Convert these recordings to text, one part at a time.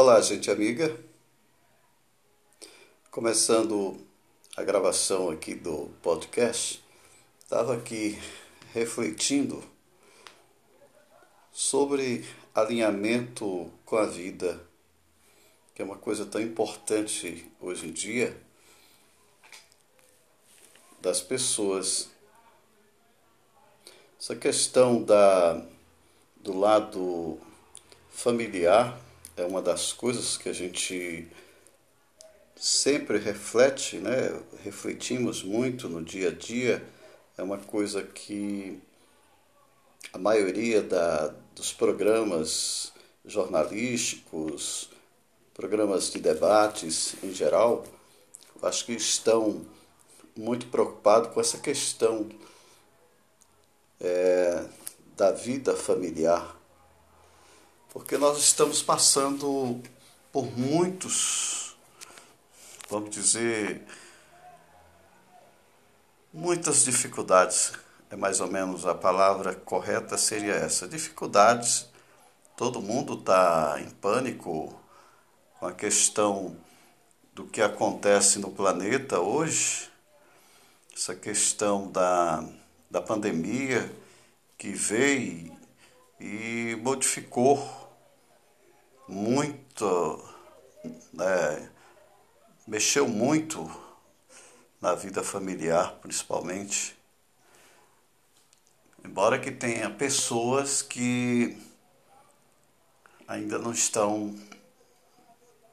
Olá, gente amiga. Começando a gravação aqui do podcast, estava aqui refletindo sobre alinhamento com a vida, que é uma coisa tão importante hoje em dia das pessoas. Essa questão da do lado familiar é uma das coisas que a gente sempre reflete, né? refletimos muito no dia a dia, é uma coisa que a maioria da, dos programas jornalísticos, programas de debates em geral, acho que estão muito preocupados com essa questão é, da vida familiar porque nós estamos passando por muitos, vamos dizer, muitas dificuldades. É mais ou menos a palavra correta seria essa. Dificuldades, todo mundo está em pânico com a questão do que acontece no planeta hoje, essa questão da, da pandemia que veio e modificou muito, é, mexeu muito na vida familiar, principalmente. Embora que tenha pessoas que ainda não estão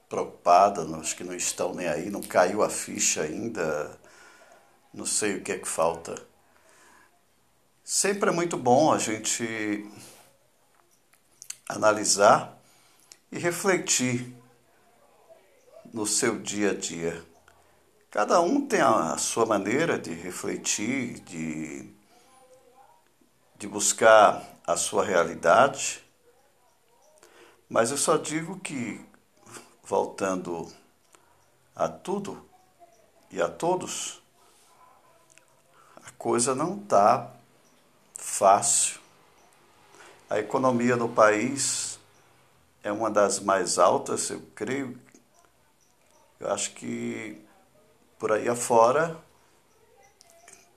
preocupadas, acho que não estão nem aí, não caiu a ficha ainda, não sei o que é que falta. Sempre é muito bom a gente analisar e refletir no seu dia a dia. Cada um tem a sua maneira de refletir, de, de buscar a sua realidade, mas eu só digo que, voltando a tudo e a todos, a coisa não está fácil. A economia do país é uma das mais altas, eu creio. Eu acho que por aí afora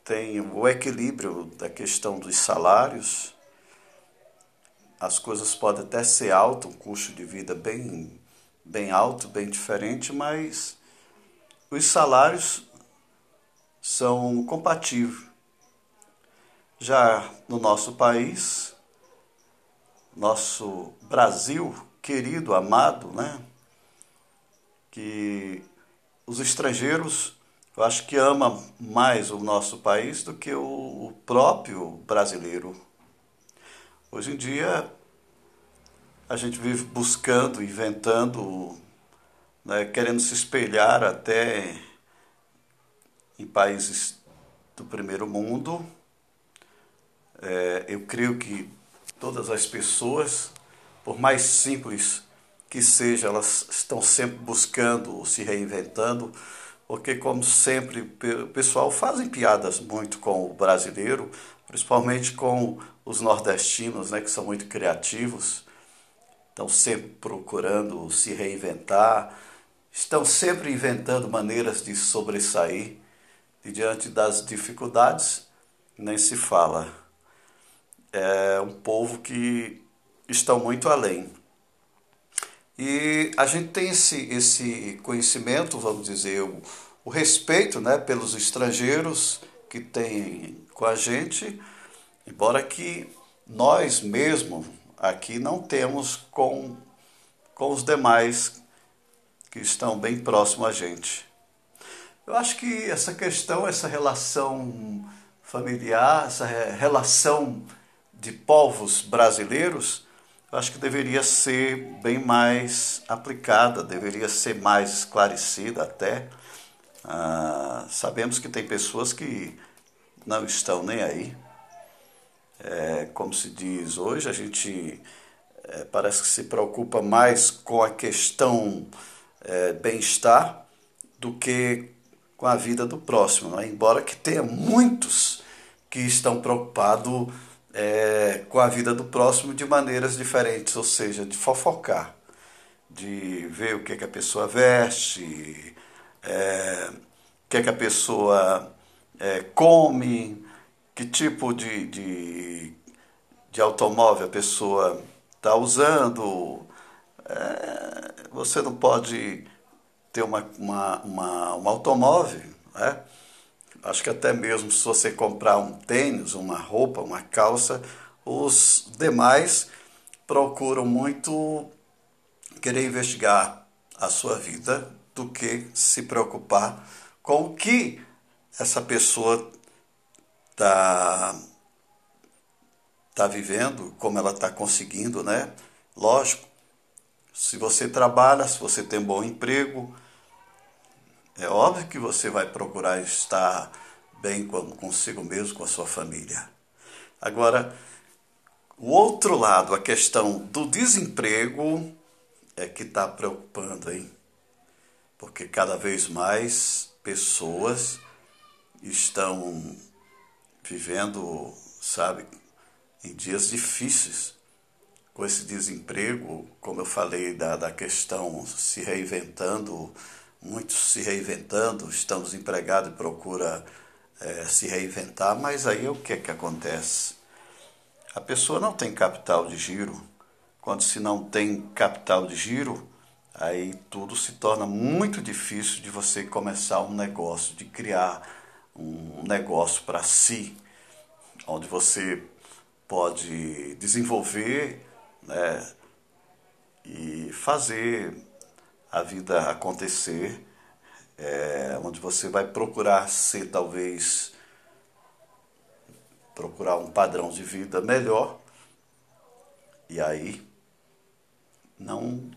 tem o equilíbrio da questão dos salários. As coisas podem até ser alto, um custo de vida bem, bem alto, bem diferente, mas os salários são compatíveis. Já no nosso país, nosso Brasil, querido, amado, né? Que os estrangeiros, eu acho que ama mais o nosso país do que o próprio brasileiro. Hoje em dia, a gente vive buscando, inventando, né, querendo se espelhar até em países do primeiro mundo. É, eu creio que todas as pessoas por mais simples que seja, elas estão sempre buscando, se reinventando, porque, como sempre, o pessoal fazem piadas muito com o brasileiro, principalmente com os nordestinos, né, que são muito criativos, estão sempre procurando se reinventar, estão sempre inventando maneiras de sobressair e diante das dificuldades, nem se fala. É um povo que estão muito além. E a gente tem esse, esse conhecimento, vamos dizer, o, o respeito né, pelos estrangeiros que têm com a gente, embora que nós mesmo aqui não temos com, com os demais que estão bem próximos a gente. Eu acho que essa questão, essa relação familiar, essa relação de povos brasileiros, eu acho que deveria ser bem mais aplicada, deveria ser mais esclarecida até. Ah, sabemos que tem pessoas que não estão nem aí. É, como se diz hoje, a gente é, parece que se preocupa mais com a questão é, bem-estar do que com a vida do próximo. Né? Embora que tenha muitos que estão preocupados é, com a vida do próximo de maneiras diferentes, ou seja, de fofocar. de ver o que, que a pessoa veste, é, o que, que a pessoa é, come, que tipo de, de, de automóvel a pessoa está usando. É, você não pode ter uma, uma, uma, um automóvel, né? Acho que até mesmo se você comprar um tênis, uma roupa, uma calça, os demais procuram muito querer investigar a sua vida do que se preocupar com o que essa pessoa está tá vivendo, como ela está conseguindo, né? Lógico, se você trabalha, se você tem um bom emprego, é óbvio que você vai procurar estar bem consigo mesmo, com a sua família. Agora, o outro lado, a questão do desemprego, é que está preocupando, hein? Porque cada vez mais pessoas estão vivendo, sabe, em dias difíceis com esse desemprego, como eu falei da, da questão se reinventando, muitos se reinventando, estamos empregados e procura é, se reinventar, mas aí o que é que acontece? A pessoa não tem capital de giro. Quando se não tem capital de giro, aí tudo se torna muito difícil de você começar um negócio, de criar um negócio para si, onde você pode desenvolver né, e fazer a vida acontecer, é, onde você vai procurar ser talvez procurar um padrão de vida melhor e aí não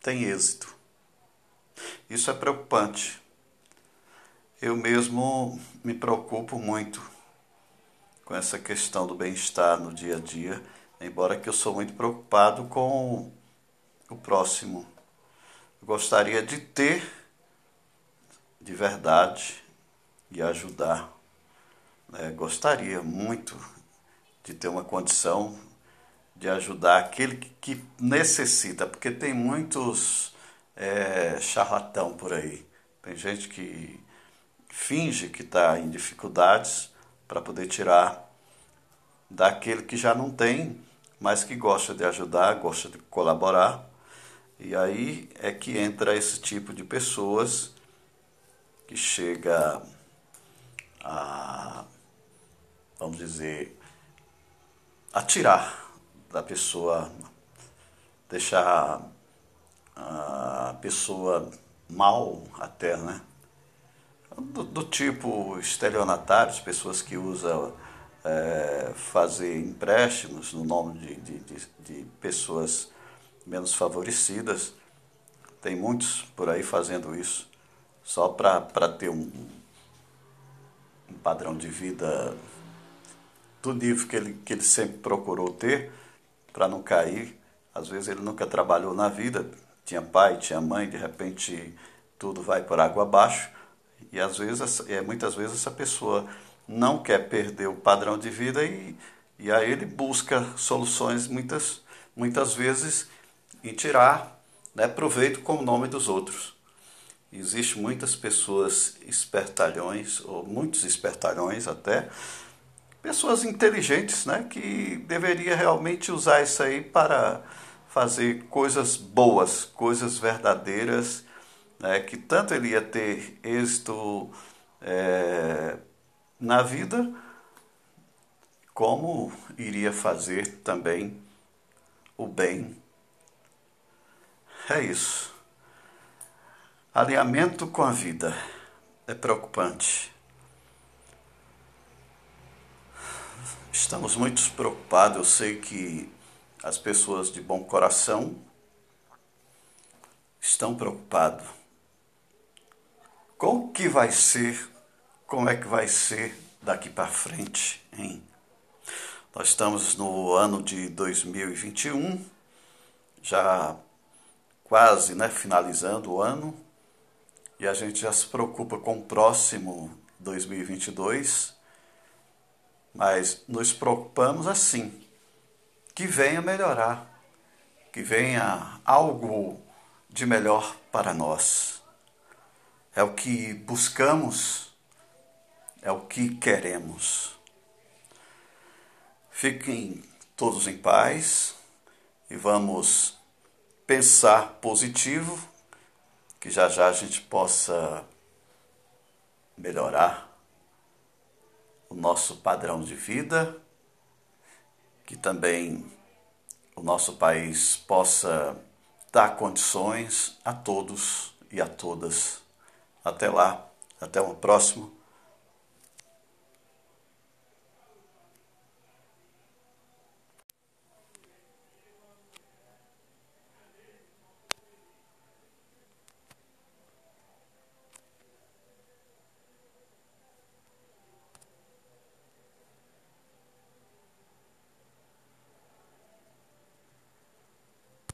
tem êxito. Isso é preocupante. Eu mesmo me preocupo muito com essa questão do bem-estar no dia a dia, embora que eu sou muito preocupado com o próximo. Gostaria de ter de verdade e ajudar. É, gostaria muito de ter uma condição de ajudar aquele que necessita, porque tem muitos é, charlatão por aí. Tem gente que finge que está em dificuldades para poder tirar daquele que já não tem, mas que gosta de ajudar, gosta de colaborar. E aí é que entra esse tipo de pessoas que chega a, vamos dizer, a tirar da pessoa, deixar a pessoa mal até, né? Do, do tipo estelionatários, pessoas que usam é, fazer empréstimos no nome de, de, de, de pessoas menos favorecidas. Tem muitos por aí fazendo isso, só para ter um, um padrão de vida do nível que ele, que ele sempre procurou ter para não cair. Às vezes ele nunca trabalhou na vida, tinha pai, tinha mãe, de repente tudo vai por água abaixo. E às vezes, é, muitas vezes essa pessoa não quer perder o padrão de vida e, e aí ele busca soluções muitas, muitas vezes em tirar né, proveito com o nome dos outros. Existem muitas pessoas espertalhões, ou muitos espertalhões até, pessoas inteligentes, né, que deveria realmente usar isso aí para fazer coisas boas, coisas verdadeiras, né, que tanto ele ia ter êxito é, na vida, como iria fazer também o bem. É isso. Alinhamento com a vida é preocupante. Estamos muito preocupados. Eu sei que as pessoas de bom coração estão preocupados. Com o que vai ser, como é que vai ser daqui para frente, hein? Nós estamos no ano de 2021, já quase né, finalizando o ano, e a gente já se preocupa com o próximo 2022 mas nos preocupamos assim, que venha melhorar, que venha algo de melhor para nós. É o que buscamos, é o que queremos. Fiquem todos em paz e vamos pensar positivo, que já já a gente possa melhorar o nosso padrão de vida, que também o nosso país possa dar condições a todos e a todas. Até lá, até o próximo